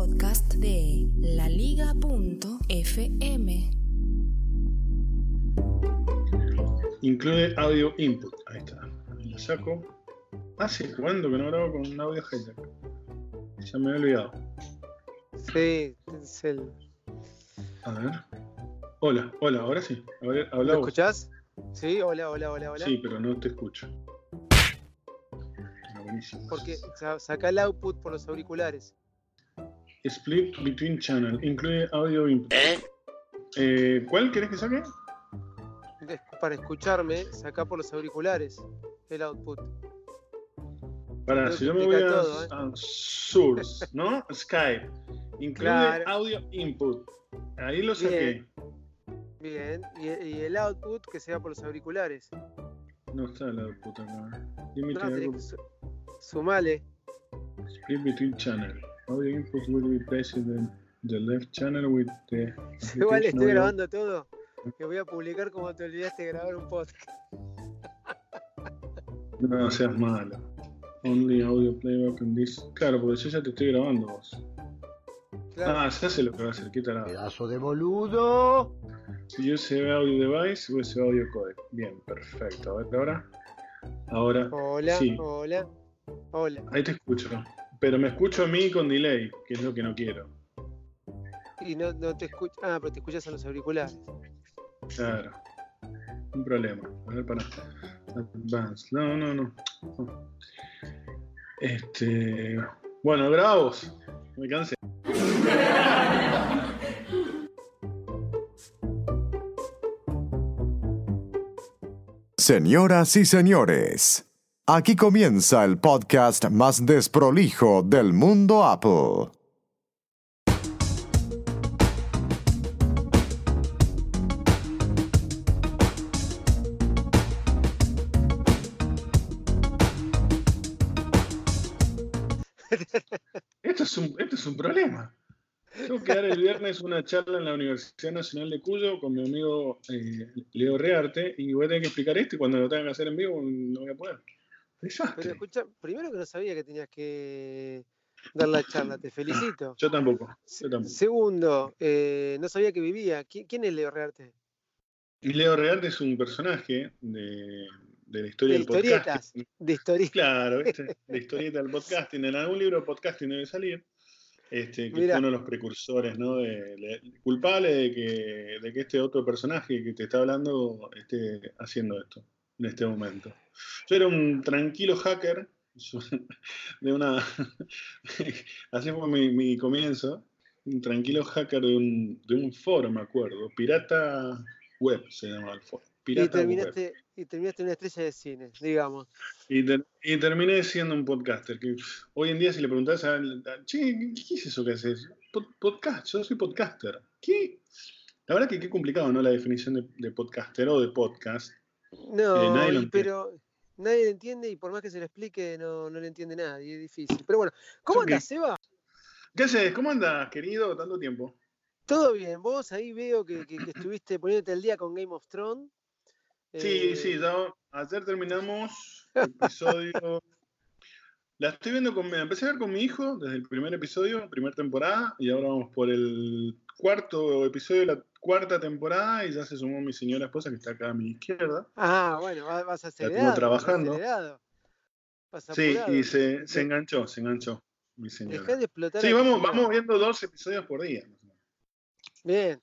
Podcast de laliga.fm. Incluye audio input. Ahí está. Lo saco. ¿Hace cuándo que no grabo con un audio hijack? Ya me he olvidado. Sí, es el. A ver. Hola, hola, ahora sí. Habla ¿Me vos. escuchás? Sí, hola, hola, hola, hola. Sí, pero no te escucho. Ah, buenísimo. Porque sa- saca el output por los auriculares. Split between channel. Incluye audio input. Eh, ¿Cuál querés que saque? Para escucharme, saca por los auriculares el output. Para, si yo me voy a, ¿eh? a Source, ¿no? Skype. Incluye Claro. audio input. Ahí lo saqué. Bien. Bien. Y, y el output que sea por los auriculares. No está el output acá. No, sumale. Split between channel. Audio input will be placed in the, left channel with the. Igual estoy audio. grabando todo. Que voy a publicar como te olvidaste de grabar un podcast. No seas malo. Only audio playback in this. Claro, porque yo ya te estoy grabando vos. Claro. Ah, ya sé lo que va a hacer. ¿Qué tal? Pedazo de boludo. USB audio device, USB audio codec. Bien, perfecto. A ver ahora. Ahora. Hola, sí. hola, hola. Ahí te escucho. Pero me escucho a mí con delay, que es lo que no quiero. Y no, no te escuchas. Ah, pero te escuchas en los auriculares. Claro. Un problema. A ver, para. Advance. No, no, no. Este. Bueno, grabamos. Me cansé. Señoras y señores, aquí comienza el podcast más desprolijo del mundo Apple. Esto es un, esto es un problema. Tengo que dar el viernes una charla en la Universidad Nacional de Cuyo con mi amigo eh, Leo Rearte y voy a tener que explicar esto y cuando lo tenga que hacer en vivo no voy a poder. Pero escucha, primero que no sabía que tenías que dar la charla, te felicito. Yo tampoco. Yo tampoco. Segundo, eh, no sabía que vivía. ¿Qui- ¿Quién es Leo Rearte? Y Leo Rearte es un personaje de, de la historia De del podcast. historietas, de historietas. Claro, ¿viste? La historieta del podcasting. En algún libro de podcasting debe salir. Este, que Mira. fue uno de los precursores, ¿no? De, de- culpable de que, de que este otro personaje que te está hablando esté haciendo esto en este momento. Yo era un tranquilo hacker de una. Así fue mi, mi comienzo. Un tranquilo hacker de un, de un foro, me acuerdo. Pirata Web se llamaba el foro. Y Pirata Web. terminaste, y terminaste una estrella de cine, digamos. Y, ter- y terminé siendo un podcaster. Que hoy en día, si le preguntás a. Che, ¿qué, qué es eso que haces? Pod- podcast, yo soy podcaster. ¿Qué? La verdad que qué complicado, ¿no? La definición de, de podcaster o de podcast. No, nadie lo y- pero nadie lo entiende y por más que se lo explique, no, no lo entiende nadie, es difícil. Pero bueno, ¿cómo andas, Seba? ¿Qué haces? ¿Cómo andas, querido? Tanto tiempo. Todo bien, vos ahí veo que, que- que estuviste poniéndote al día con Game of Thrones. Sí, Eh, sí, ya ayer terminamos el episodio. La estoy viendo con. Empecé a ver con mi hijo desde el primer episodio, primera temporada, y ahora vamos por el cuarto episodio de la cuarta temporada, y ya se sumó mi señora esposa que está acá a mi izquierda. Ah, bueno, vas, acelerado. vas trabajando. vas Sí, y se, se De- enganchó, se enganchó mi señora. Dejá de explotar. Sí, a vamos, vamos viendo dos episodios por día. Bien.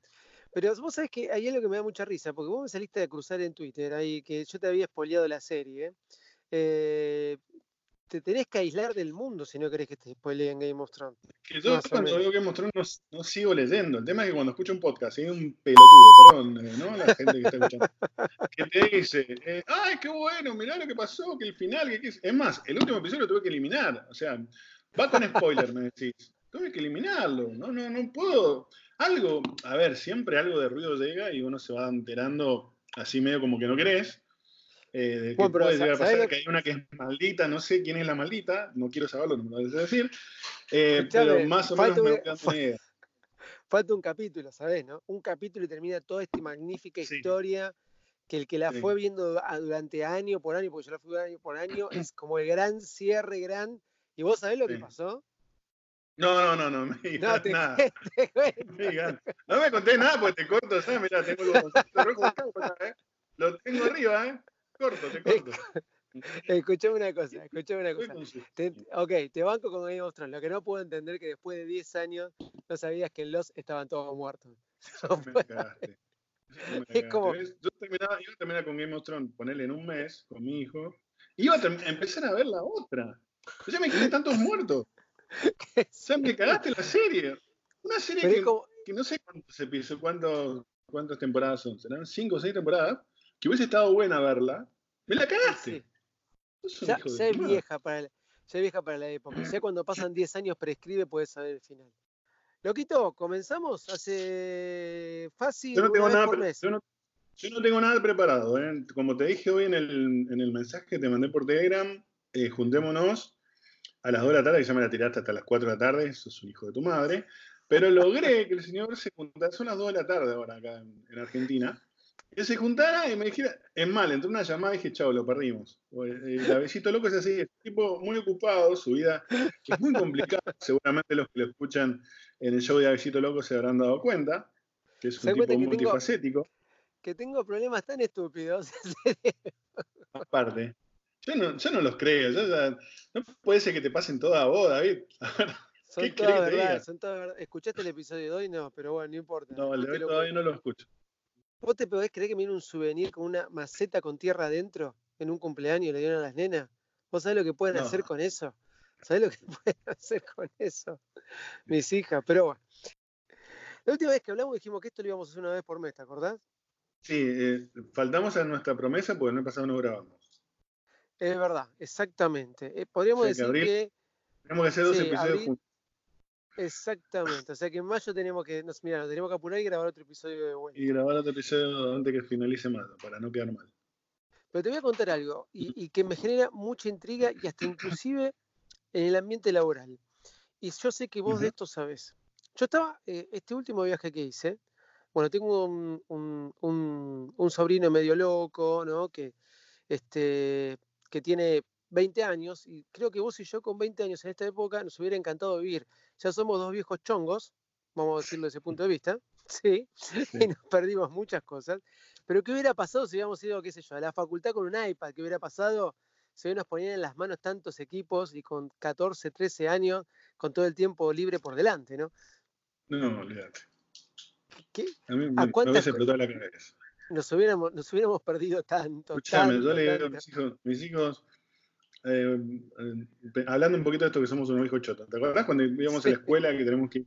Pero vos sabés que hay algo que me da mucha risa, porque vos me saliste a cruzar en Twitter, ahí que yo te había spoileado la serie. Eh, te tenés que aislar del mundo si no querés que te spoileen Game of Thrones. Que yo cuando veo que mostró no, no sigo leyendo. El tema es que cuando escucho un podcast hay un pelotudo, perdón, eh, ¿no? La gente que está escuchando, que te dice, eh, ay, qué bueno, mirá lo que pasó, que el final, que, es. Es más, el último episodio lo tuve que eliminar. O sea, Va con spoiler, me decís. Tuve que eliminarlo. No, no, no puedo. Algo, a ver, siempre algo de ruido llega y uno se va enterando así medio como que no querés. Eh, que puede llegar a ¿sabés pasar que hay una que es maldita, no sé quién es la maldita, no quiero saberlo, no me lo debes decir. Eh, pero más o menos me voy una idea. Falta un capítulo, ¿sabés? ¿no? Un capítulo y termina toda esta magnífica Sí. historia que el que la Sí. fue viendo a- durante año por año, porque yo la fui año por año, es como el gran cierre, gran. ¿Y vos sabés lo que pasó? No, no, no, no me No, te, nada. te. No me digas. No me contés nada porque te corto, ¿sabes? Mirá, tengo el rojo ¿eh? Lo tengo arriba, ¿eh? Corto, te corto. Escuchame una cosa, escuchame una cosa. Te- ok, te banco con Game of Thrones. Lo que no puedo entender es que después de 10 años no sabías que en Los estaban todos muertos. No Me puedo- cagaste. Eso me Es como-. Yo terminaba, iba a terminar con Game of Thrones, ponerle en un mes con mi hijo. Iba a empezar a ver la otra. Yo ya me quedé tantos muertos. Ya me cagaste la serie. Una serie que, como, que no sé cuántos episodios, cuántos, cuántas temporadas son. ¿Serán cinco o seis temporadas? Que hubiese estado buena verla. Me la cagaste. sí, ya, es vieja para la, ya es vieja para la época. Ya cuando pasan 10 años prescribe puedes saber el final. Loquito, comenzamos hace fácil Yo no tengo nada, yo no, yo no tengo nada preparado. ¿eh? Como te dije hoy en el, en el mensaje que te mandé por Telegram, eh, juntémonos a las 2 de la tarde, que ya me la tiraste hasta las 4 de la tarde, sos un hijo de tu madre. Pero logré que el señor se juntara, son las 2 de la tarde ahora acá en, en Argentina, que se juntara y me dijera, es mal, entró una llamada y dije, chao, lo perdimos. Eh, El abecito loco es así, es un tipo muy ocupado, su vida que es muy complicada, seguramente los que lo escuchan en el show de Abecito Loco se habrán dado cuenta, que es un tipo que tengo- multifacético. Que tengo problemas tan estúpidos. aparte. Yo no, yo no los creo. yo ya- no puede ser que te pasen toda a vos, David. Son ¿Qué todas verdad, diga? son todas verdad. ¿Escuchaste el episodio de hoy? No, pero bueno, no importa. No, el de hoy todavía no lo escucho. ¿Vos te podés creer que me viene un souvenir con una maceta con tierra adentro en un cumpleaños y le dieron a las nenas? ¿Vos sabés lo que pueden No. hacer con eso? ¿Sabés lo que pueden hacer con eso? Mis hijas, pero bueno. La última vez que hablamos dijimos que esto lo íbamos a hacer una vez por mes, ¿te acordás? Sí, eh, faltamos a nuestra promesa porque no pasado no grabamos. Es verdad, exactamente. Eh, podríamos O sea, que decir abril- que Tenemos que hacer dos Sí, episodios abril- juntos. Exactamente. O sea que en mayo tenemos que, nos, mira, nos tenemos que apurar y grabar otro episodio de vuelta. Y grabar otro episodio antes que finalice mayo, para no quedar mal. Pero te voy a contar algo y, y que me genera mucha intriga y hasta inclusive en el ambiente laboral. Y yo sé que vos de esto sabes. Yo estaba, eh, este último viaje que hice, bueno, tengo un, un- un- un sobrino medio loco, ¿no? Que, este, que tiene 20 años y creo que vos y yo con 20 años en esta época nos hubiera encantado vivir. Ya somos dos viejos chongos, vamos a decirlo desde ese punto de vista, ¿sí? Y nos perdimos muchas cosas. Pero ¿qué hubiera pasado si hubiéramos ido, qué sé yo, a la facultad con un iPad? ¿Qué hubiera pasado si hoy nos ponían en las manos tantos equipos y con 14, 13 años, con todo el tiempo libre por delante, ¿no? No, olvídate. ¿Qué? A mí ¿A me, me cuántas la cabeza. Nos hubiéramos, nos hubiéramos perdido tanto. Escuchame, yo le digo a mis hijos, mis hijos eh, eh, pe- hablando un poquito de esto que somos unos hijos chotos. ¿Te acordás cuando íbamos a la escuela que tenemos que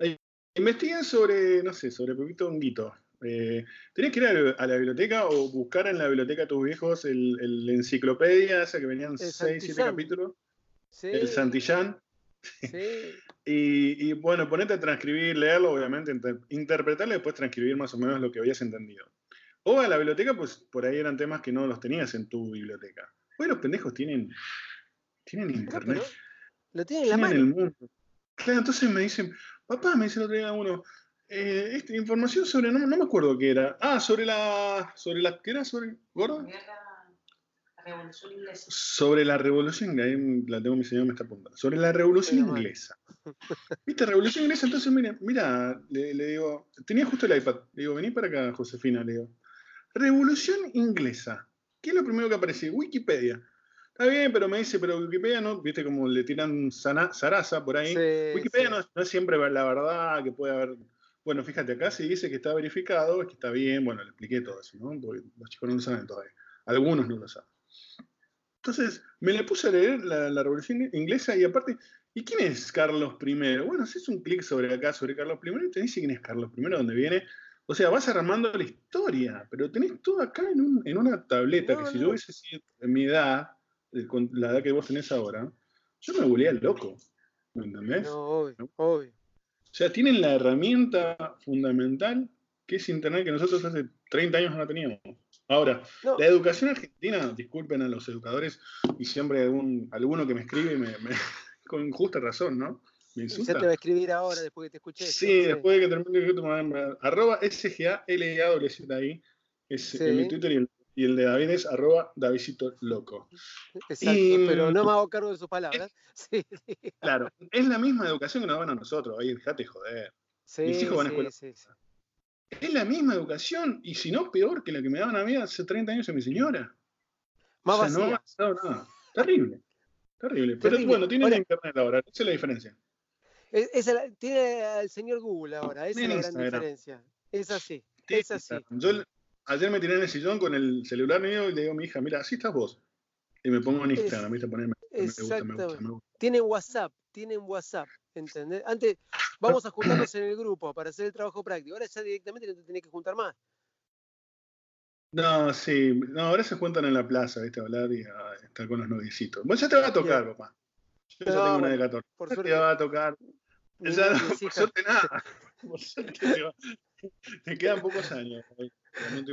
eh, investiguen sobre, no sé, sobre Pepito Honguito? Eh, ¿Tenías que ir a la, a la biblioteca o buscar en la biblioteca de tus viejos el, el enciclopedia, esa que venían El 6, 7 Santillán. capítulos? Sí, El Santillán. sí. Y, y, bueno, ponete a transcribir, leerlo, obviamente, inter- interpretarlo y después transcribir más o menos lo que habías entendido. O a la biblioteca, pues por ahí eran temas que no los tenías en tu biblioteca. Hoy los pendejos tienen, tienen No, internet, lo tiene en la tienen mano. el mundo. Claro, entonces me dicen, papá, me dice el otro día uno, eh, esta información sobre, no, no me acuerdo qué era. Ah, sobre la, sobre la, ¿qué era? Sobre, ¿gordo? La Revolución Inglesa. Sobre la revolución, ahí la tengo mi señor me está apuntando. Sobre la revolución inglesa. ¿Viste? Revolución inglesa, entonces mira, mira, le, le digo, tenía justo el iPad. Le digo, vení para acá, Josefina, le digo. Revolución inglesa. ¿Qué es lo primero que aparece? Wikipedia. Está bien, pero me dice, pero Wikipedia no, viste como le tiran sana- zaraza por ahí. Sí, Wikipedia sí. no, es- no es siempre la verdad, que puede haber. Bueno, fíjate, acá si dice que está verificado, es que está bien, bueno, le expliqué todo eso, ¿no? Porque los chicos no lo saben todavía. Algunos no lo saben. Entonces, me le puse a leer la, la Revolución Inglesa y aparte, ¿y quién es Carlos I? Bueno, haces un clic sobre acá, sobre Carlos I, y te dice quién es Carlos I, dónde viene. O sea, vas armando la historia, pero tenés todo acá en, un- en una tableta No, que si no. yo hubiese sido en mi edad, con la edad que vos tenés ahora, yo me volvía loco. ¿Me entendés? No, obvio, obvio. O sea, tienen la herramienta fundamental que es Internet que nosotros hace 30 años no teníamos. Ahora, No. la educación argentina, disculpen a los educadores, y siempre hay algún, alguno que me escribe y me, me- con justa razón, ¿no? Me insulta. te va a escribir ahora después que te escuché. esto, Sí, después de que termine el me arroba SGA ahí, es Sí. en mi Twitter y el, y el de David es arroba Davidito Loco. Exacto, Y- pero no me hago cargo de sus palabras. Sí, Claro, es la misma educación que nos dan a nosotros, ahí dejate joder. sí, Mis hijos van a sí, escuela. sí, sí. Es la misma educación, y si no peor que la que me daban a mí hace 30 años a mi señora. Más O sea, no ha avanzado nada. Terrible. Terrible. Pero Terrible. bueno, tienen Ahora- internet ahora, esa es la diferencia. Es- tiene al señor Google ahora, esa es la gran diferencia. Es así, Sí, es así. Yo ayer me tiré en el sillón con el celular mío y le digo a mi hija, mira, así estás vos. Y me pongo en Instagram, ¿viste? Ponerme, me gusta, me gusta, me gusta. Tienen WhatsApp, tienen WhatsApp, ¿entendés? Antes vamos a juntarnos en el grupo para hacer el trabajo práctico. Ahora ya directamente no te tenés que juntar más. No, sí, no, ahora se juntan en la plaza, ¿viste? A hablar y a estar con los noviecitos. Vos ya te va a tocar, papá. Yo ya tengo una bueno, de 14. por suerte. te va a tocar. Ya no, mis por hijas- suerte nada. Por suerte te, quedan pocos años.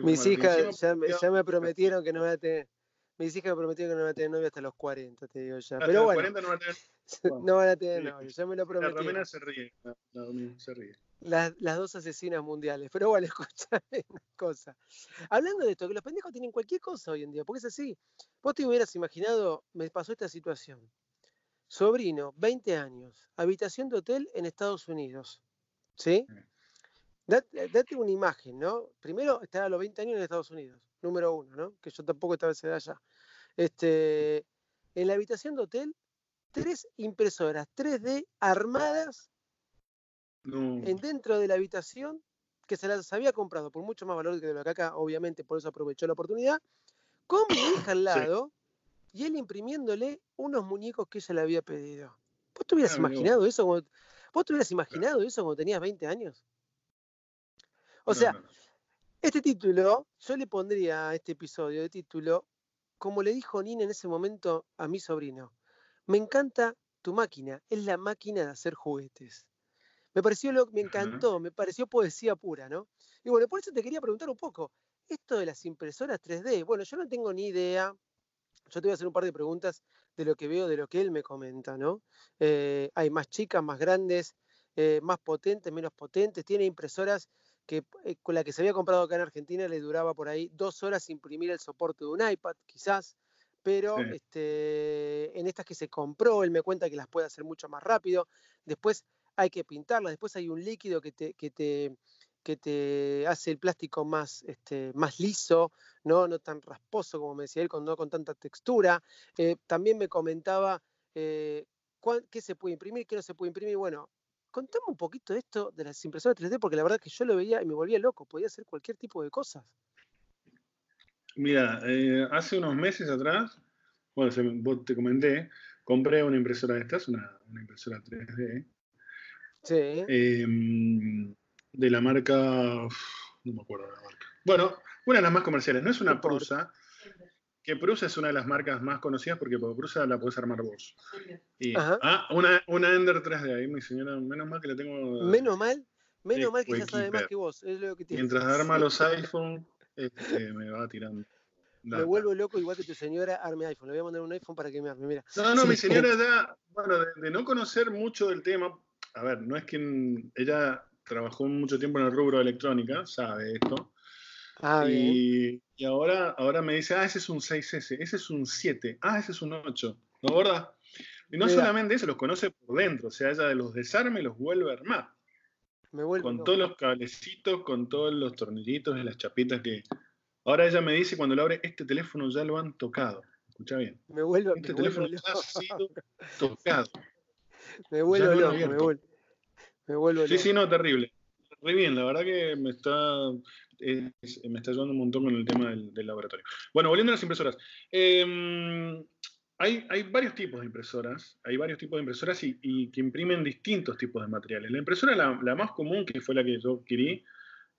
Mis hijas ya me, porque ya me prometieron que no van a tener. Mis hijas me prometieron que no van a tener novia hasta los 40, te digo ya. hasta Pero los bueno, 40 no va a tener- no van a tener Sí. novia, ya me lo La prometieron. Romina se ríe. La, se ríe. Las, las dos asesinas mundiales. Pero bueno, escúchame una cosa. Hablando de esto, que los pendejos tienen cualquier cosa hoy en día, porque es así. Vos te hubieras imaginado, me pasó esta situación. Sobrino, 20 años, habitación de hotel en Estados Unidos. ¿Sí? Sí. Date, date una imagen, ¿no? Primero, estar a los 20 años en Estados Unidos, número uno, ¿no? Que yo tampoco estaba edad allá. Este, en la habitación de hotel, tres impresoras 3D armadas No. en dentro de la habitación que se las había comprado por mucho más valor que de lo que acá, obviamente por eso aprovechó la oportunidad, con mi hija al lado y él imprimiéndole unos muñecos que ella le había pedido. ¿Vos te hubieras Ah, imaginado eso? Cuando, ¿Vos te hubieras imaginado eso cuando tenías 20 años? O No, sea, no, este título, yo le pondría a este episodio de título, como le dijo Nina en ese momento a mi sobrino, me encanta tu máquina, es la máquina de hacer juguetes. Me pareció, lo, me encantó, me pareció poesía pura, ¿no? Y bueno, por eso te quería preguntar un poco, esto de las impresoras 3D, bueno, yo no tengo ni idea, yo te voy a hacer un par de preguntas de lo que veo, de lo que él me comenta, ¿no? Eh, hay más chicas, más grandes, eh, más potentes, menos potentes, tiene impresoras que eh, con la que se había comprado acá en Argentina le duraba por ahí dos horas imprimir el soporte de un iPad, quizás, pero Sí. este, en estas que se compró, él me cuenta que las puede hacer mucho más rápido, después hay que pintarlas, después hay un líquido que te, que te, que te hace el plástico más, este, más liso, ¿no? no tan rasposo como me decía él, con, no con tanta textura. Eh, también me comentaba eh, cuán- qué se puede imprimir, qué no se puede imprimir. Bueno, contame un poquito de esto de las impresoras 3D, porque la verdad que yo lo veía y me volvía loco, podía hacer cualquier tipo de cosas. Mira, eh, hace unos meses atrás, bueno, se vos te comenté, compré una impresora de estas, una, una impresora 3D, Sí. Eh, de la marca, uf, no me acuerdo la marca. Bueno, una de las más comerciales, no es una. Prusa, que Prusa es una de las marcas más conocidas porque por Prusa la podés armar vos. Y, ah, una, una Ender 3D, ahí mi señora, menos mal que la tengo. Menos mal, menos mal que ya sabe más que vos, es lo que tiene. Mientras arma los iPhone, este, me va tirando. Me vuelvo loco igual que tu señora arme iPhone. Le voy a mandar un iPhone para que me arme, mira. No, no, mi señora ya, bueno, de, de no conocer mucho del tema, a ver, no es que ella trabajó mucho tiempo en el rubro de electrónica, sabe esto, Ah, y, y ahora, ahora me dice, ah, ese es un 6S, ese es un 7, ah, ese es un 8, ¿no, gorda? Y no Mira. solamente eso, los conoce por dentro, o sea, ella de los desarme los vuelve a armar, Me con loco. todos los cablecitos, con todos los tornillitos y las chapitas que... Ahora ella me dice cuando lo abre, este teléfono ya lo han tocado, escucha bien, Me vuelvo, este me teléfono ya loco. ha sido tocado. Me vuelvo loco, me abierto. Vuelvo, me vuelvo Sí, loco. sí, no, terrible. Re bien, la verdad que me está, es- me está ayudando un montón con el tema del, del laboratorio. Bueno, volviendo a las impresoras. Eh, hay, hay varios tipos de impresoras, hay varios tipos de impresoras y, y que imprimen distintos tipos de materiales. La impresora, la, la más común, que fue la que yo adquirí,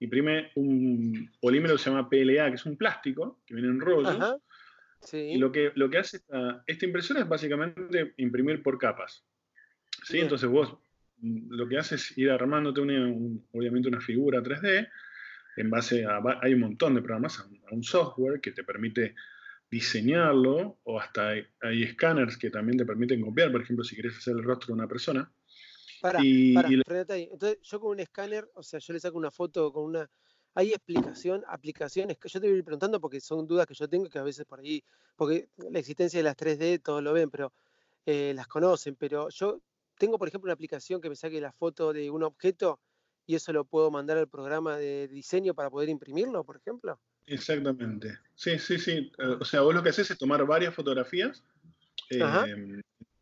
imprime un polímero que se llama PLA, que es un plástico, que viene en rollo, Ajá. Sí. Y lo que, lo que hace esta, esta impresora es básicamente imprimir por capas. ¿sí? Bien. Entonces vos lo que haces es ir armándote una, un- obviamente una figura 3D en base a... Hay un montón de programas, a un, software que te permite diseñarlo o hasta hay, hay escáneres que también te permiten copiar, por ejemplo, si querés hacer el rostro de una persona. Pará, y- pará, y. Entonces, yo con un escáner, o sea, yo le saco una foto con una. ¿Hay explicación, aplicaciones? Que yo te voy a ir preguntando porque son dudas que yo tengo que a veces por ahí. Porque la existencia de las 3D todos lo ven, pero eh, las conocen. Pero yo tengo, por ejemplo, una aplicación que me saque la foto de un objeto y eso lo puedo mandar al programa de diseño para poder imprimirlo, por ejemplo. Exactamente. Sí, sí, sí. Eh, O sea, vos lo que haces es tomar varias fotografías eh,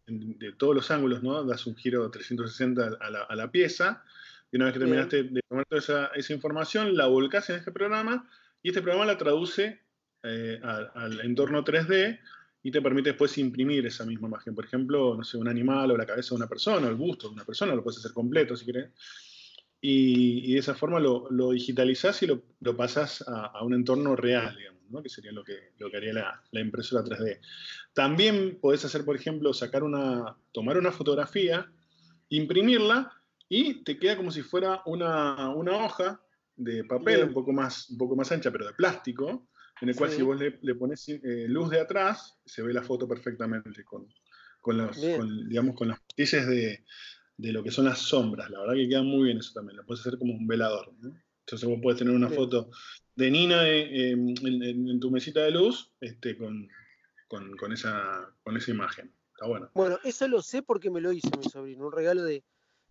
en- de todos los ángulos, ¿no? Das un giro 360 a la, a la pieza y una vez que Bien. terminaste de tomar toda esa, esa información, la volcás en este programa y este programa la traduce eh, al, al entorno 3D y te permite después imprimir esa misma imagen. Por ejemplo, no sé, un animal o la cabeza de una persona o el busto de una persona, lo puedes hacer completo si querés. Y, y de esa forma lo, lo digitalizás y lo, lo pasás a, a un entorno real, digamos, ¿no? que sería lo que, lo que haría la, la impresora 3D. También podés hacer, por ejemplo, sacar una, tomar una fotografía, imprimirla y te queda como si fuera una, una hoja de papel Bien. un poco, más, un poco más ancha, pero de plástico, en el cual Sí. si vos le, le pones eh, luz de atrás, se ve la foto perfectamente con, con, con, digamos, con las matices de, de lo que son las sombras. La verdad que queda muy bien eso también. Lo puedes hacer como un velador. ¿no? Entonces vos puedes tener una Bien. foto de Nina eh, eh, en, en- en tu mesita de luz este, con, con, con esa, con esa imagen. Está bueno. Bueno, eso lo sé porque me lo hizo mi sobrino, un regalo de,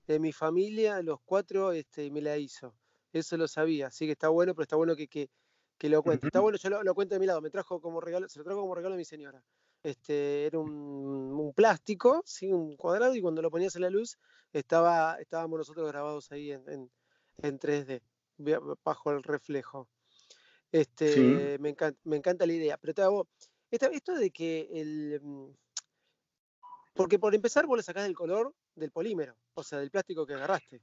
de mi familia, los cuatro, este, me la hizo. Eso lo sabía, así que está bueno, pero está bueno que, que, que lo cuente. Está bueno, yo lo, lo cuento de mi lado, me trajo como regalo, se lo trajo como regalo a mi señora. Este, era un, un plástico, ¿sí? un cuadrado, y cuando lo ponías en la luz, estaba, estábamos nosotros grabados ahí en, en, en 3D, via- bajo el reflejo. Este, me, encanta, me encanta la idea. Pero te hago, esta- esto de que el, mm, porque por empezar vos le sacás el color del polímero, o sea, del plástico que agarraste.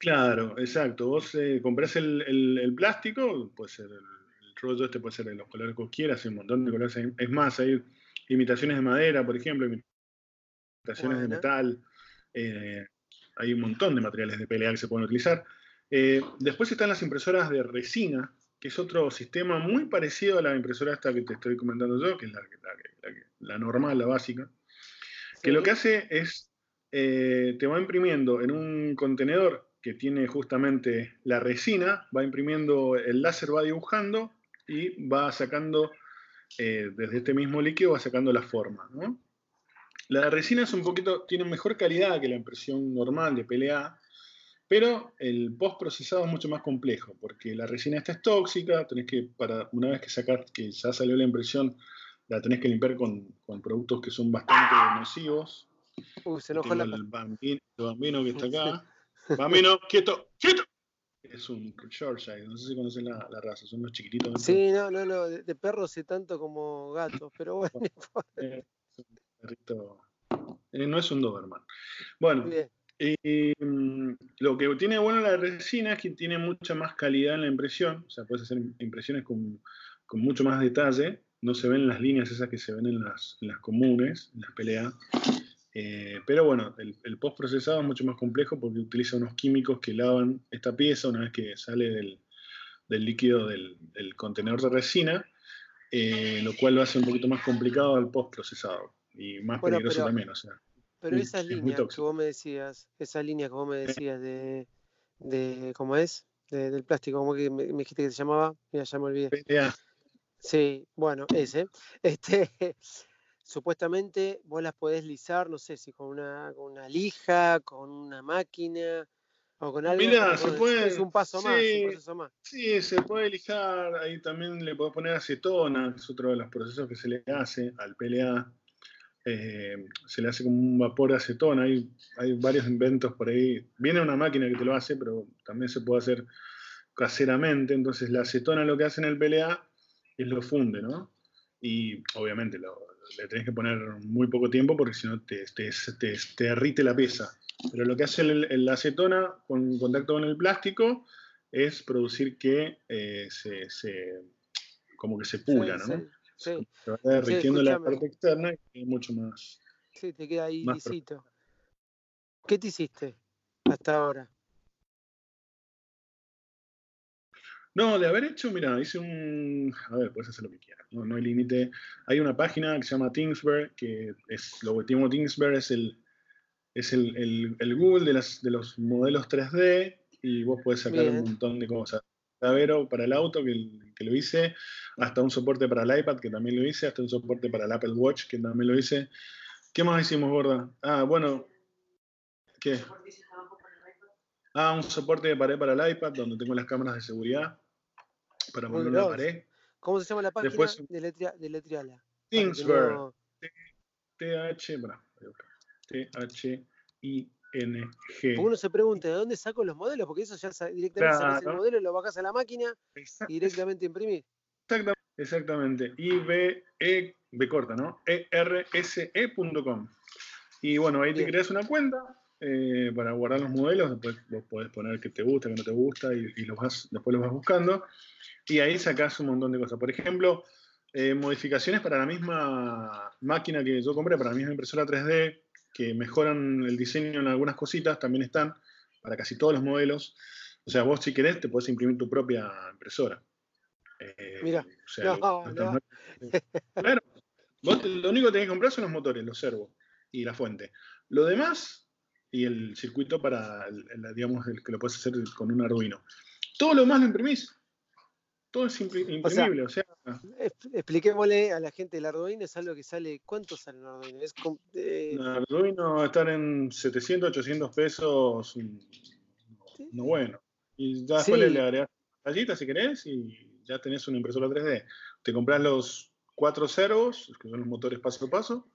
Claro, exacto. Vos eh, comprás el, el- el plástico, puede ser el, rollo este, puede ser de los colores que quieras, hay un montón de colores. Es más, hay imitaciones de madera, por ejemplo, imitaciones de metal. eh, hay un montón de materiales de PLA que se pueden utilizar. Eh, después están las impresoras de resina, que es otro sistema muy parecido a la impresora esta que te estoy comentando yo, que es la, la- la- la normal, la básica que lo que hace es, eh, te va imprimiendo en un contenedor que tiene justamente la resina, va imprimiendo, el láser va dibujando y va sacando, eh, desde este mismo líquido, va sacando la forma. ¿no? La resina es un poquito, tiene mejor calidad que la impresión normal de PLA, pero el post-procesado es mucho más complejo, porque la resina esta es tóxica, tenés que, para, una vez que sacás, que ya salió la impresión, la tenés que limpiar con, con productos que son bastante nocivos. Uy, se enojó la el bambino, el bambino que está acá. Bambino, quieto, quieto. Es un Yorkshire, no sé si conocen la, la raza, son unos chiquititos. Sí, no, no, no, de, de perros sé tanto como gatos, pero bueno, Eh, es un perrito. eh, no es un Doberman. Bueno, mm, lo que tiene bueno la resina es que tiene mucha más calidad en la impresión, o sea, puedes hacer impresiones con, con mucho más detalle, no se ven las líneas esas que se ven en las, en las comunes, en las peleas. Eh, pero bueno, el, el post-procesado es mucho más complejo porque utiliza unos químicos que lavan esta pieza una vez que sale del, del líquido del, del contenedor de resina, eh, lo cual lo hace un poquito más complicado al post-procesado y más Bueno, peligroso pero- también. O sea, Pero esas es líneas que vos me decías, esas líneas que vos me decías de, de ¿cómo es? De- del plástico, ¿cómo que me, me dijiste que se llamaba? Mira, ya me olvidé. Sí, bueno, ese. Este, supuestamente vos las podés lisar, no sé si con una, con una lija, con una máquina o con algo. Mirá, se puede- Es un paso más, sí. un proceso más. Sí, se puede lijar, ahí también le podés poner acetona, que es otro de los procesos que se le hace al PLA. Eh, se le hace como un vapor de acetona, hay, hay varios inventos por ahí. Viene una máquina que te lo hace, pero también se puede hacer caseramente. Entonces la acetona lo que hace en el PLA es lo funde, ¿no? Y obviamente lo- le tenés que poner muy poco tiempo porque si no te, te, te- te derrite la pieza. Pero lo que hace la acetona con contacto con el plástico es producir que eh, se, se- como que se pula, Sí, ¿no? sí, Sí, Se va derritiendo la parte externa y es mucho más. sí, te queda ahí lisito. ¿Qué te hiciste hasta ahora? No, de haber hecho, mira, hice un. A ver, puedes hacer lo que quieras, no, no hay límite. Hay una página que se llama Thingsberg, que es lo último Thingsberg es el es el, el- el Google de, las, de los modelos 3D y vos podés sacar Bien. un montón de cosas. Davero para el auto, que, lo hice, hasta un soporte para el iPad, que también lo hice, hasta un soporte para el Apple Watch, que también lo hice. ¿Qué más hicimos, gorda? Ah, bueno, ¿qué? Ah, un soporte de pared para el iPad, donde tengo las cámaras de seguridad para la pared. ¿Cómo se llama la página? Después- Deletria- Deletriala. Thingsberg. no- TH. T-H-I-N-G. Uno se pregunta, ¿de dónde saco los modelos? Porque eso ya directamente sacas el Claro. modelo, lo bajas a la máquina y directamente imprimís. Exacta- Exactamente. I B corta, ¿no? E R S E.com. Y bueno, ahí te creas una cuenta eh, para guardar los modelos. Después vos podés poner que te gusta, que no te gusta y, y los vas, después los vas buscando. Y ahí sacás un montón de cosas. Por ejemplo, eh, modificaciones para la misma máquina que yo compré, para la misma impresora 3D, que mejoran el diseño en algunas cositas, también están para casi todos los modelos. O sea, vos si querés te podés imprimir tu propia impresora. Eh, Mirá. o sea, No, los- no. Claro, vos lo único que tenés que comprar son los motores, los servos y la fuente. Lo demás, y el circuito para, el- el- digamos, el que lo puedes hacer con un Arduino. Todo lo demás lo imprimís. Todo es O sea, imprimible, o sea, Expl- Expliquémosle a la gente, el Arduino es algo que sale, ¿cuánto sale un Arduino? Es com- eh, un Arduino estar en 700, 800 pesos, mm, no, no bueno. Y ya después Sí. le agregás tallitas si querés y ya tenés una impresora 3D. Te compras los cuatro servos, que son los motores paso a paso,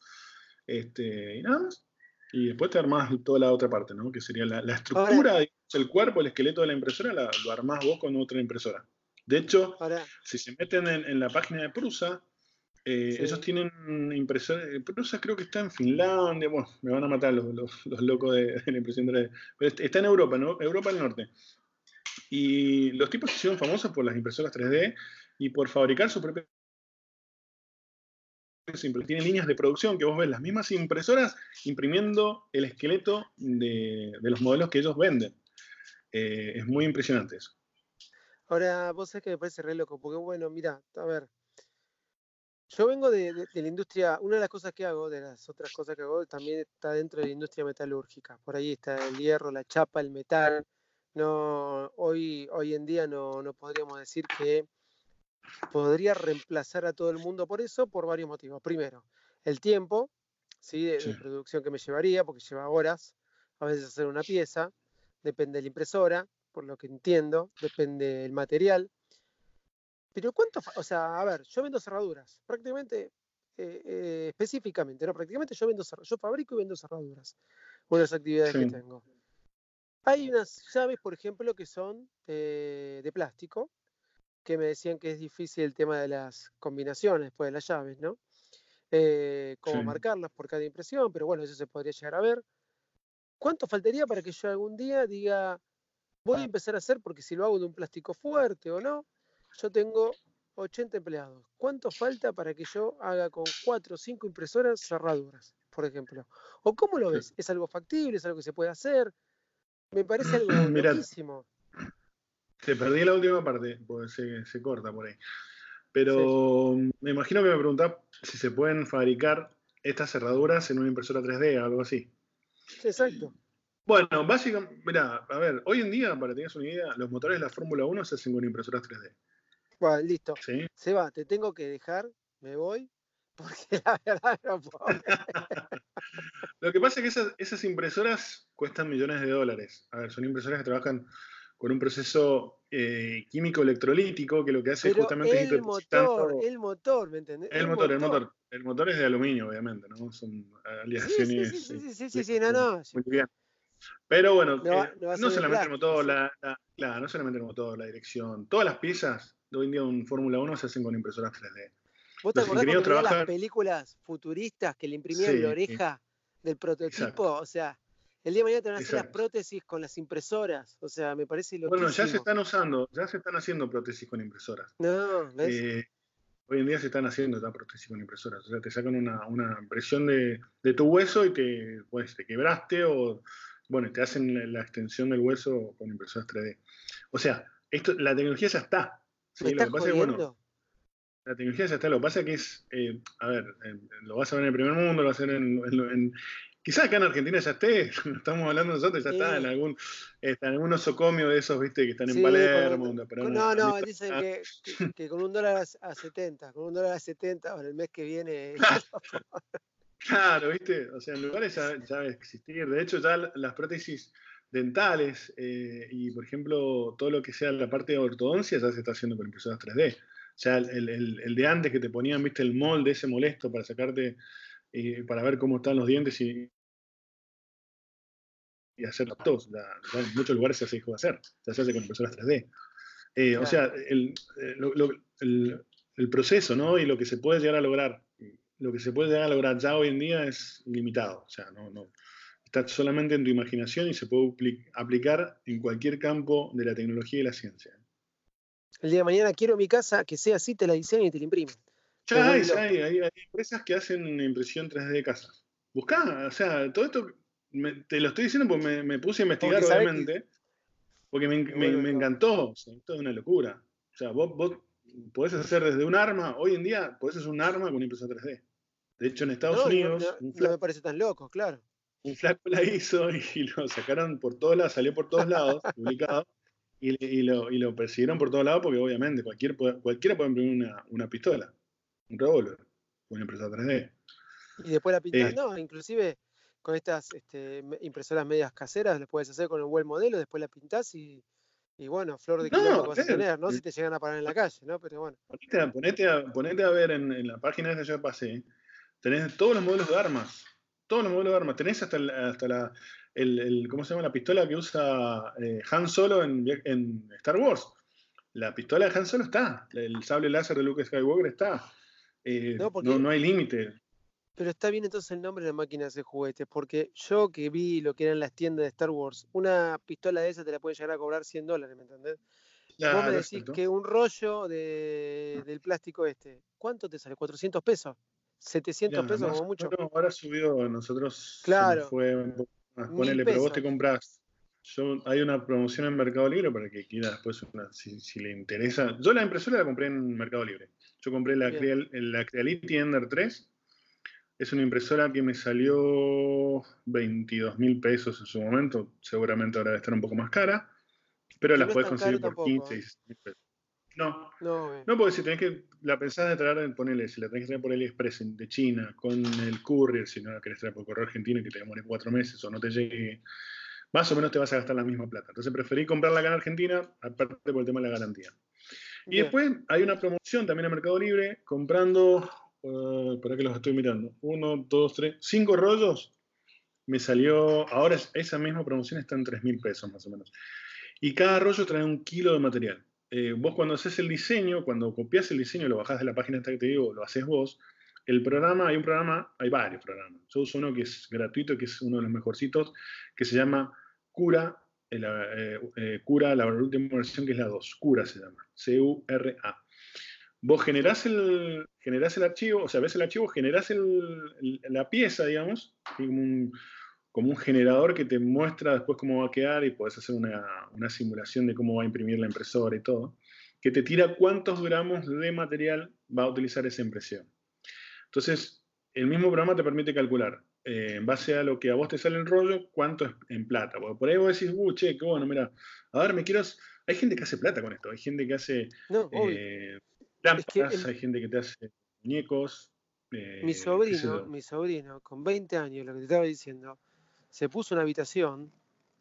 este, y nada más. Y después te armás toda la otra parte, ¿no? Que sería la, la estructura, digamos, el cuerpo, el esqueleto de la impresora, la- lo armás vos con otra impresora. De hecho, ahora, si se meten en, en la página de Prusa, eh, Sí. ellos tienen impresora. Prusa creo que está en Finlandia. Bueno, me van a matar los, los- los locos de, de la impresión 3D. Pero est- está en Europa, ¿no? Europa del Norte. Y los tipos se hicieron famosos por las impresoras 3D y por fabricar su propia. Tienen líneas de producción que vos ves las mismas impresoras imprimiendo el esqueleto de, de los modelos que ellos venden. Eh, es muy impresionante eso. ahora vos sabés que me parece re loco, porque bueno, mira, a ver, yo vengo de, de- de la industria, una de las cosas que hago, de las otras cosas que hago, también está dentro de la industria metalúrgica. Por ahí está el hierro, la chapa, el metal. No, hoy, hoy en día no, no podríamos decir que podría reemplazar a todo el mundo por eso, por varios motivos. Primero, el tiempo, ¿sí? de, de Sí. producción que me llevaría, porque lleva horas a veces hacer una pieza, depende de la impresora, por lo que entiendo, depende del material. Pero cuánto, o sea, a ver, yo vendo cerraduras, prácticamente, eh, eh, específicamente, no, prácticamente yo vendo cerraduras, yo fabrico y vendo cerraduras, una de las actividades que Sí. tengo. Hay unas llaves, por ejemplo, que son eh, de plástico, que me decían que es difícil el tema de las combinaciones después de las llaves, ¿no? Eh, cómo Sí. marcarlas por cada impresión, pero bueno, eso se podría llegar a ver. ¿Cuánto faltaría para que yo algún día diga, voy a empezar a hacer, porque si lo hago de un plástico fuerte o no, yo tengo 80 empleados. ¿Cuánto falta para que yo haga con 4 o 5 impresoras cerraduras, por ejemplo? ¿O cómo lo ves? ¿Es algo factible? ¿Es algo que se puede hacer? Me parece algo Mirá. Te perdí la última parte, porque se, se corta por ahí. Pero me imagino que me preguntás si se pueden fabricar estas cerraduras en una impresora 3D o algo así. Exacto. Bueno, básicamente, mira, a ver, hoy en día, para que tengas una idea, los motores de la Fórmula 1 se hacen con impresoras 3D. Bueno, listo. ¿sí? Seba, te tengo que dejar, me voy, porque la verdad no puedo. Lo que pasa es que esas, esas impresoras cuestan millones de dólares. A ver, son impresoras que trabajan con un proceso eh, químico electrolítico que lo que hace Pero justamente es el motor, el motor, ¿me entendés? El motor, el motor. El motor es de aluminio, obviamente, ¿no? Son sí, aleaciones. sí, sí, sí, sí, eh, sí, sí, no, no. Muy bien. Pero bueno, No eh, no a no, de solamente el motor, sí. la, la- no solamente el motor, la dirección, todas las piezas de hoy en día en Fórmula 1 se hacen con impresoras 3D. ¿Vos te los acordás cuando veías las trabajan- películas futuristas que le imprimían la oreja del prototipo? exacto. O sea, el día de mañana te van a hacer las prótesis con las impresoras. O sea, me parece Bueno, ya se están usando, ya se están haciendo prótesis con impresoras. No, ¿ves? Eh, Hoy en día se están haciendo ya prótesis con impresoras. O sea, te sacan una, una impresión de, de tu hueso y te, pues, te quebraste o, bueno, te hacen la, la extensión del hueso con impresoras 3D. O sea, esto, la tecnología ya está. ¿sí? ¿Me Lo que pasa es que, bueno, la tecnología ya está. Lo que pasa es que es, eh, a ver, eh, lo vas a ver en el primer mundo, lo vas a ver en, en- en- quizás acá en Argentina ya esté, estamos hablando nosotros, ya está en algún, está en algún osocomio de esos, viste, que están en Sí, Palermo. con- donde con- no, no, dicen que, que- que con un dólar a, a 70, con un dólar a 70, ahora el mes que viene. Claro, ¿viste? O sea, en lugares ya, ya debe existir. De hecho, ya la- las prótesis dentales eh, y, por ejemplo, todo lo que sea la parte de ortodoncia ya se está haciendo con impresoras 3D. O sea, el, el- el de antes que te ponían, viste, el molde ese molesto para sacarte, eh, para ver cómo están los dientes y, y hacer tos. Ya, ya en muchos lugares ya se dejó de hacer. Ya se hace con impresoras 3D. Eh, O sea, el, eh, lo- lo- el- el proceso, ¿no? Y lo que se puede llegar a lograr lo que se puede llegar a lograr ya hoy en día es ilimitado. O sea, no, no, está solamente en tu imaginación y se puede apli- aplicar en cualquier campo de la tecnología y la ciencia. El día de mañana quiero mi casa que sea así, te la diseñan y te la imprimen. Ya hay, hay, hay- hay empresas que hacen impresión 3D de casas. Buscá, o sea, todo esto me- te lo estoy diciendo porque me, me puse a investigar, Porque sabés que- obviamente, porque me, Me encantó. O sea, esto es una locura. O sea, vos, vos podés hacer desde un arma, hoy en día podés hacer un arma con impresora 3D. De hecho, en Estados No, Unidos, no, un no fla- me parece tan loco, claro. un flaco la hizo y lo sacaron por todos lados, salió por todos lados, publicado, y, y lo, y lo persiguieron por todos lados porque obviamente cualquier, cualquiera puede imprimir una, una pistola, un revólver, una impresora 3D. Y después la pintas, Eh. no, inclusive con estas este, impresoras medias caseras, lo puedes hacer con un buen modelo, después la pintás y, y bueno, flor de No, vas a eh, tener, ¿no? eh. Si te llegan a parar en la calle, ¿no? Pero bueno, Ponete a, ponete a- ponete a ver en, en la página que yo pasé, tenés todos los modelos de armas, todos los modelos de armas, tenés hasta, el- hasta la, el, el- ¿cómo se llama? La pistola que usa eh, Han Solo en, en Star Wars. La pistola de Han Solo está, el sable láser de Luke Skywalker está. Eh, No, porque- no, no hay límite. Pero está bien entonces el nombre de máquinas de juguetes, porque yo que vi lo que eran las tiendas de Star Wars, una pistola de esa te la pueden llegar a cobrar 100 dólares, ¿me entendés? Vos Claro, me decís que un rollo de, del plástico este, ¿cuánto te sale? ¿400 pesos? ¿700 Mira, pesos como mucho? ahora subió, nosotros Claro. fue un poco más, ponele, pero vos te compras. Yo, hay una promoción en Mercado Libre para que quiera después, una- si, si le interesa. Yo la impresora la compré en Mercado Libre. Yo compré la. Creal, la Creality Ender 3. Es una impresora que me salió 22 mil pesos en su momento. Seguramente ahora debe estar un poco más cara. Pero Que la no es puedes conseguir por tampoco, 15, ¿eh? 16 mil pesos. No, No, eh, no, porque si tenés que, la pensás de traer, ponele, si la tenés que traer por AliExpress de China, con el courier, si no la querés traer por correo argentino y que te demore cuatro meses o no te llegue, más o menos te vas a gastar la misma plata. Entonces preferí comprarla acá en Argentina, aparte por el tema de la garantía. Y bien. después hay una promoción también en Mercado Libre, comprando, eh, para que los estoy mirando, uno, dos, tres, cinco rollos, me salió, ahora es- esa misma promoción está en tres mil pesos más o menos. Y cada rollo trae un kilo de material. Eh, vos cuando haces el diseño, cuando copias el diseño, lo bajás de la página esta que te digo, lo haces vos, el programa, hay un programa, hay varios programas. Yo uso uno que es gratuito, que es uno de los mejorcitos, que se llama Cura, eh, eh, eh, Cura, la última versión que es la 2, Cura se llama, C-U-R-A. Vos generás el, generás el archivo, o sea, ves el archivo, generás el- el- la pieza, digamos, como un, como un generador que te muestra después cómo va a quedar y podés hacer una, una simulación de cómo va a imprimir la impresora y todo, que te tira cuántos gramos de material va a utilizar esa impresión. Entonces, el mismo programa te permite calcular, eh, en base a lo que a vos te sale el rollo, cuánto es en plata. Porque por ahí vos decís, uh, che, qué bueno, mira, a ver, me quiero... Hay gente que hace plata con esto, hay gente que hace No, eh, lámparas, que el- hay gente que te hace muñecos. eh, mi sobrino, mi sobrino, con 20 años, lo que te estaba diciendo, se puso una habitación,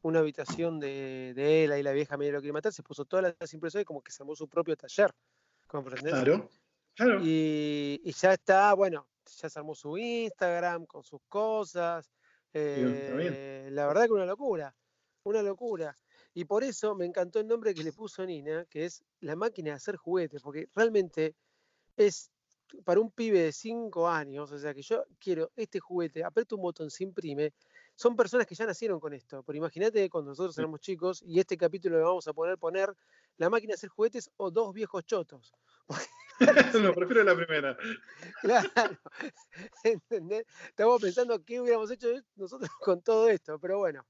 una habitación de, de él, ahí la vieja medio lo matar, se puso todas las impresoras y como que se armó su propio taller. ¿Comprendés? Claro, claro. Y, y ya está, bueno, ya se armó su Instagram con sus cosas. Eh, la verdad que una locura, una locura. Y por eso me encantó el nombre que le puso Nina, que es la máquina de hacer juguetes, porque realmente es para un pibe de 5 años, o sea que yo quiero este juguete, aprieto un botón, se imprime. Son personas que ya nacieron con esto, pero imagínate cuando nosotros éramos chicos y este capítulo le vamos a poner poner la máquina de hacer juguetes o dos viejos chotos. no, prefiero la primera. Claro. ¿Entendés? Estamos pensando qué hubiéramos hecho nosotros con todo esto, pero bueno.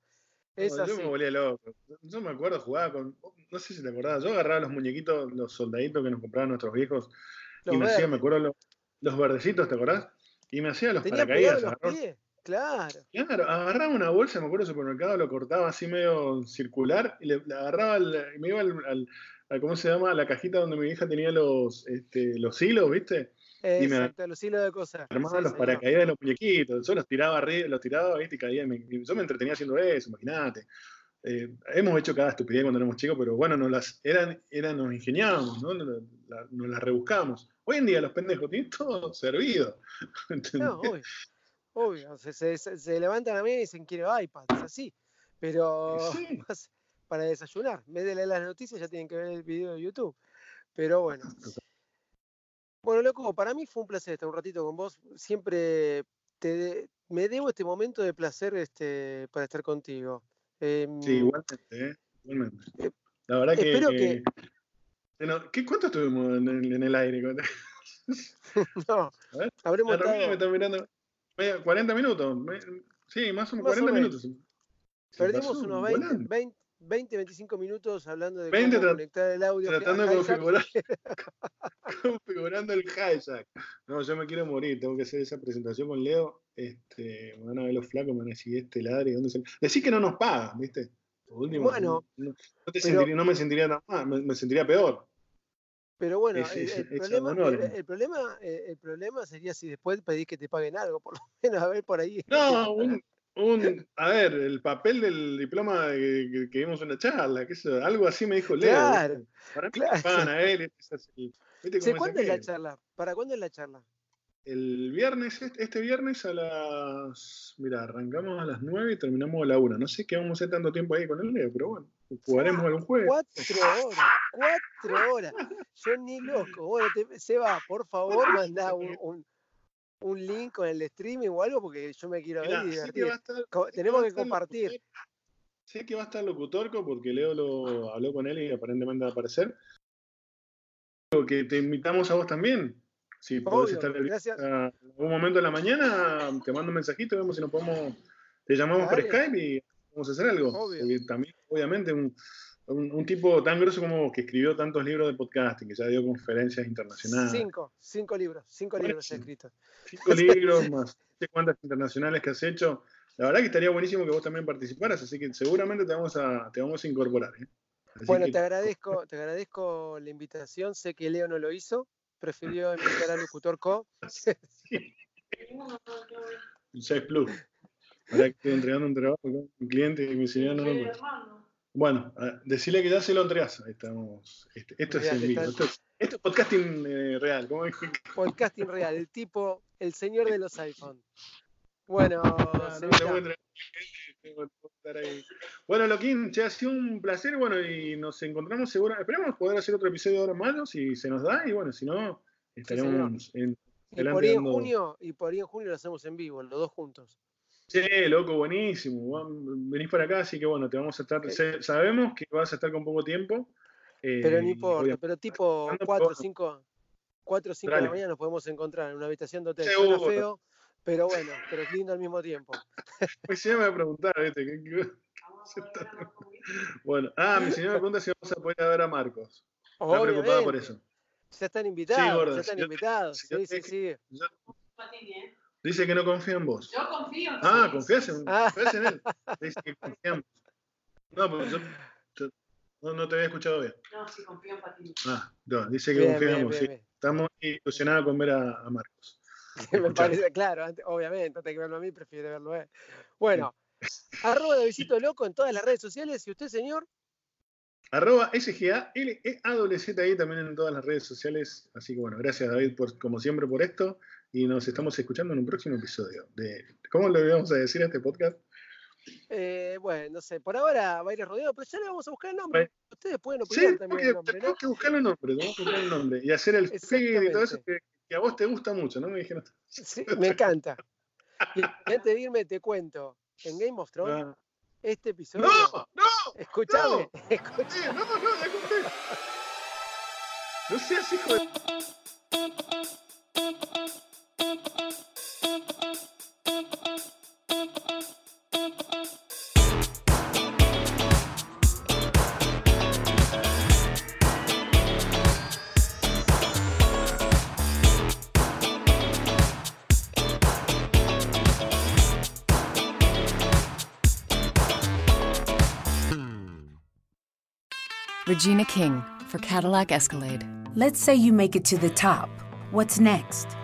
Es así. yo me volvía loco. Yo me acuerdo, jugaba con. No sé si te acordabas. Yo agarraba los muñequitos, los soldaditos que nos compraban nuestros viejos. Los y me hacía, me acuerdo, los, los verdecitos, ¿te acordás? Y me hacía los Tenía paracaídas. los pies. Claro. Claro, agarraba una bolsa, me acuerdo, del supermercado, lo cortaba así medio circular y le, le agarraba, el- y me iba al, al- al- ¿cómo se llama? A la cajita donde mi hija tenía los, este, los hilos, ¿viste? Y me- Exacto, los hilos de cosas. Armaba Sí, los paracaídas de los muñequitos. Yo los tiraba arriba, los tiraba, ¿viste? Y caía. me- y yo me entretenía haciendo eso, imagínate. Eh, hemos hecho cada estupidez cuando éramos chicos, pero bueno, nos las, eran, eran, nos ingeniábamos, ¿no? Nos, la- nos las rebuscábamos. Hoy en día los pendejos tienen todo servido. ¿entendés? No, obvio. Obvio. Se, se- levantan a mí y dicen quiero iPad, es así. Pero Sí. para desayunar. En vez de leer las noticias ya tienen que ver el video de YouTube. Pero bueno. Bueno, loco, para mí fue un placer estar un ratito con vos. Siempre te de- me debo este momento de placer este, para estar contigo. Em, Sí, igualmente, ¿eh? Igualmente. Eh, La verdad que. espero que- Bueno, ¿qué, ¿Cuánto estuvimos en el, en el aire? No, A ver, habremos me está mirando. Media- 40 minutos. sí, más o menos Más o 40 menos. minutos. Perdimos unos 20, volando. 20, 20, 25 minutos hablando de 20 cómo tra- conectar el audio. Tratando de configurar, configurando el hijack. No, yo me quiero morir. Tengo que hacer esa presentación con Leo. Este, me van a ver los flacos, me van a decir este ladre. ¿dónde se... Decir que no nos pagan, ¿viste? Por último, Bueno, no, no te pero- sentiría- no me sentiría tan mal, me, me sentiría peor. Pero bueno, Es- el, problema, el, el problema, eh, el problema sería si después pedís que te paguen algo, por lo menos a ver por ahí. No, un, un- a ver, el papel del diploma que, que, que vimos en la charla, sé yo, algo así me dijo Leo. Claro, ¿viste? Para mí claro. a él. es así. ¿Viste ¿Sí, cómo ¿Cuándo es la charla? ¿Para cuándo es la charla? El viernes, este este viernes a las. Mira, arrancamos a las 9 y terminamos a la 1. No sé qué vamos a hacer tanto tiempo ahí con el Leo, pero bueno, jugaremos algún juego. Cuatro horas, cuatro horas. Yo ni loco. Bueno, te- Seba, por favor, mandá un, un, un link con el streaming o algo porque yo me quiero ver y que divertir. a estar- que tenemos que compartir. Sé que va a estar locutorco porque Leo lo habló con él y aparentemente va a aparecer. Que te invitamos a vos también. Si podés estar gracias. a algún momento de la mañana, te mando un mensajito, vemos si nos podemos. Te llamamos por Dale. Skype y vamos a hacer algo. Obvio. Porque también, obviamente, un, un, un tipo tan grosso como vos, que escribió tantos libros de podcasting, que ya dio conferencias internacionales. Cinco, cinco libros, cinco libros Buenísimo. escritos. cinco libros, más no sé cuántas internacionales que has hecho. La verdad que estaría buenísimo que vos también participaras, así que seguramente te vamos a, te vamos a incorporar. ¿eh? Bueno, que- te agradezco, te agradezco la invitación. Sé que Leo no lo hizo, prefirió invitar a Locutor Co. No, el 6 Plus. Ahora que estoy entregando un trabajo con un cliente y me enseñó no, hermano. Bueno, a- decirle que ya se lo entregas. Ahí estamos. Este- esto es en vivo. Esto es, esto es podcasting eh, real. ¿cómo dije? Podcasting real, el tipo, el señor de los iPhone. Bueno, Ah, no. Bueno, Loquín, che, ha sido un placer. Bueno, y nos encontramos seguro. Esperemos poder hacer otro episodio ahora malo si se nos da. Y bueno, si no, estaremos en, y por ahí en junio, y por ahí en junio lo hacemos en vivo, los dos juntos. Che, loco, buenísimo. Venís para acá, así que bueno, te vamos a estar. sabemos que vas a estar con poco tiempo. eh, Pero no y importa, pero tipo Ando 4 o por- 5, 4 o 5 de la mañana nos podemos encontrar en una habitación de hotel. Suena feo, pero bueno, pero es lindo al mismo tiempo. Pues sí, me va a preguntar, ¿viste? ¿Qué- a. Bueno, ah, mi señora me pregunta si vamos a poder ver a Marcos. Está preocupada por eso. Ya están invitados, gordo, ya están si te- invitados. si yo Sí, te- sí, sí. Yo- ¿eh? Dice que no confía en vos. Yo confío en Ah, sí, confías sí, en, sí. Ah. confías en él. Dice que confiamos. No, pero yo, yo- no, no te había escuchado bien. No, sí, confío en Patini. Ah, no, dice que Bien, confiamos. bien, sí. bien, bien. Estamos ilusionados con ver a, a Marcos. Me parece, claro, antes- obviamente, antes que verlo a mí, prefiere verlo a él. Bueno, arroba de visito loco en todas las redes sociales. ¿Y usted, señor? Arroba SGA, L, E, A, W, Z, ahí también en todas las redes sociales. Así que bueno, gracias David por, como siempre por esto. Y nos estamos escuchando en un próximo episodio. De, ¿Cómo le vamos a decir a este podcast? Eh, bueno, no sé, por ahora va a ir rodeado, pero ya le vamos a buscar el nombre. Ustedes pueden Sí, opinar también porque el nombre, ¿no? tenemos que buscarle un nombre, tenemos que buscarle un nombre. Y hacer el feed y todo eso que, que a vos te gusta mucho, ¿no? Me dijeron. Sí, me encanta. Y antes de irme, te cuento. En Game of Thrones, Ah. este episodio. ¡No! ¡No! Escúchame, escúchame. Sí, no, no, conté. No seas hijo de. Regina King for Cadillac Escalade. Let's say you make it to the top. What's next?